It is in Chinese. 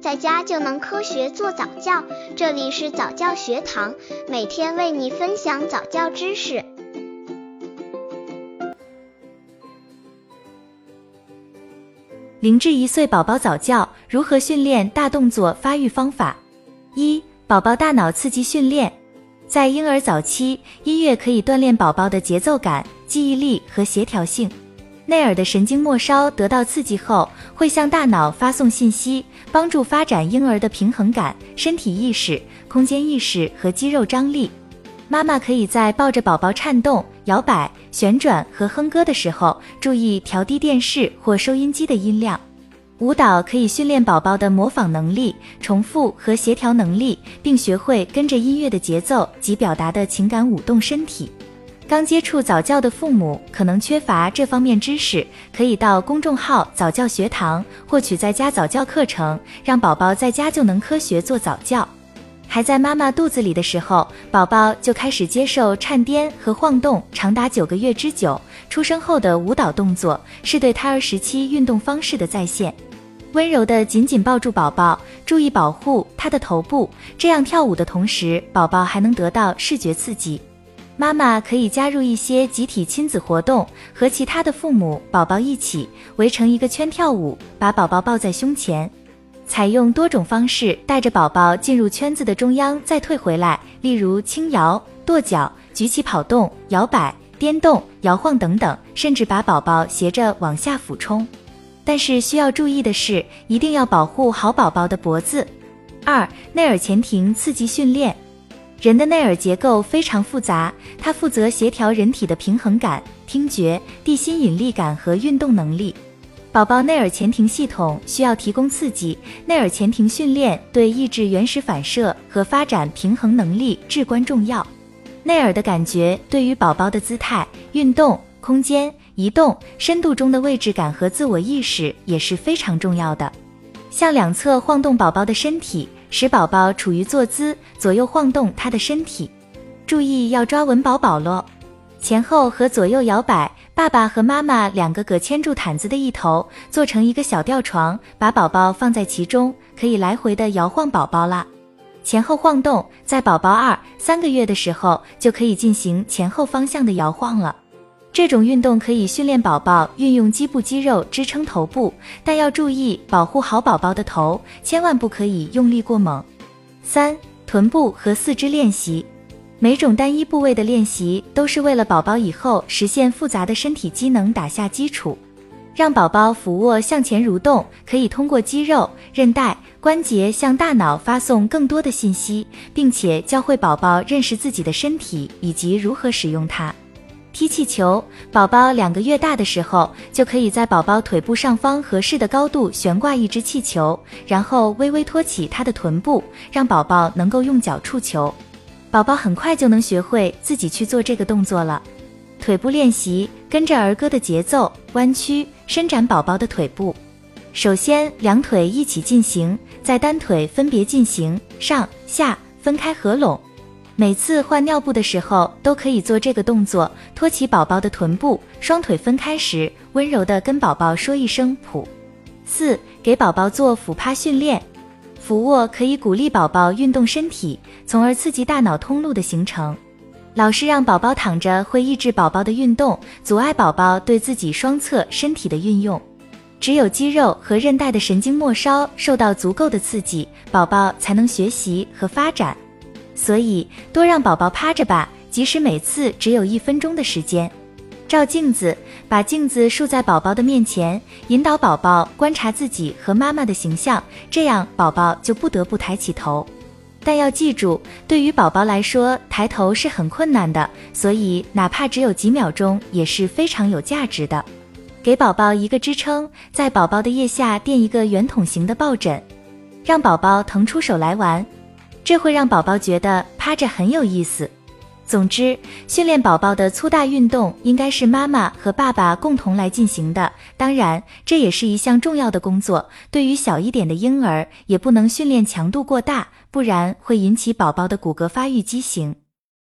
在家就能科学做早教。这里是早教学堂，每天为你分享早教知识。零至一岁宝宝早教如何训练大动作发育方法？一、宝宝大脑刺激训练。在婴儿早期，音乐可以锻炼宝宝的节奏感、记忆力和协调性。内耳的神经末梢得到刺激后，会向大脑发送信息，帮助发展婴儿的平衡感、身体意识、空间意识和肌肉张力。妈妈可以在抱着宝宝颤动、摇摆、旋转和哼歌的时候，注意调低电视或收音机的音量。舞蹈可以训练宝宝的模仿能力、重复和协调能力，并学会跟着音乐的节奏及表达的情感舞动身体。刚接触早教的父母可能缺乏这方面知识，可以到公众号早教学堂获取在家早教课程，让宝宝在家就能科学做早教。还在妈妈肚子里的时候，宝宝就开始接受颤颠和晃动，长达九个月之久。出生后的舞蹈动作是对胎儿时期运动方式的再现。温柔地紧紧抱住宝宝，注意保护他的头部，这样跳舞的同时，宝宝还能得到视觉刺激。妈妈可以加入一些集体亲子活动，和其他的父母、宝宝一起围成一个圈跳舞，把宝宝抱在胸前，采用多种方式带着宝宝进入圈子的中央，再退回来，例如轻摇、跺脚、举起跑动、摇摆、颠动、摇晃等等，甚至把宝宝斜着往下俯冲。但是需要注意的是，一定要保护好宝宝的脖子。二、内耳前庭刺激训练。人的内耳结构非常复杂，它负责协调人体的平衡感、听觉、地心引力感和运动能力。宝宝内耳前庭系统需要提供刺激，内耳前庭训练对抑制原始反射和发展平衡能力至关重要。内耳的感觉对于宝宝的姿态、运动、空间移动、深度中的位置感和自我意识也是非常重要的。向两侧晃动宝宝的身体。使宝宝处于坐姿，左右晃动他的身体，注意要抓稳宝宝喽。前后和左右摇摆，爸爸和妈妈两个各牵住毯子的一头，做成一个小吊床，把宝宝放在其中，可以来回的摇晃宝宝啦。前后晃动，在宝宝二三个月的时候就可以进行前后方向的摇晃了。这种运动可以训练宝宝运用基部肌肉支撑头部，但要注意保护好宝宝的头，千万不可以用力过猛。三、臀部和四肢练习，每种单一部位的练习都是为了宝宝以后实现复杂的身体机能打下基础。让宝宝俯卧向前蠕动，可以通过肌肉、韧带、关节向大脑发送更多的信息，并且教会宝宝认识自己的身体以及如何使用它。踢气球，宝宝两个月大的时候，就可以在宝宝腿部上方合适的高度悬挂一只气球，然后微微托起他的臀部，让宝宝能够用脚触球。宝宝很快就能学会自己去做这个动作了。腿部练习，跟着儿歌的节奏，弯曲伸展宝宝的腿部。首先，两腿一起进行，再单腿分别进行，上下分开合拢。每次换尿布的时候都可以做这个动作，托起宝宝的臀部，双腿分开时，温柔的跟宝宝说一声“噗”。四、给宝宝做俯趴训练，俯卧可以鼓励宝宝运动身体，从而刺激大脑通路的形成。老是让宝宝躺着会抑制宝宝的运动，阻碍宝宝对自己双侧身体的运用。只有肌肉和韧带的神经末梢受到足够的刺激，宝宝才能学习和发展。所以多让宝宝趴着吧，即使每次只有一分钟的时间。照镜子，把镜子竖在宝宝的面前，引导宝宝观察自己和妈妈的形象，这样宝宝就不得不抬起头。但要记住，对于宝宝来说，抬头是很困难的，所以哪怕只有几秒钟也是非常有价值的。给宝宝一个支撑，在宝宝的腋下垫一个圆筒形的抱枕，让宝宝腾出手来玩。这会让宝宝觉得趴着很有意思。总之，训练宝宝的粗大运动应该是妈妈和爸爸共同来进行的。当然，这也是一项重要的工作。对于小一点的婴儿，也不能训练强度过大，不然会引起宝宝的骨骼发育畸形。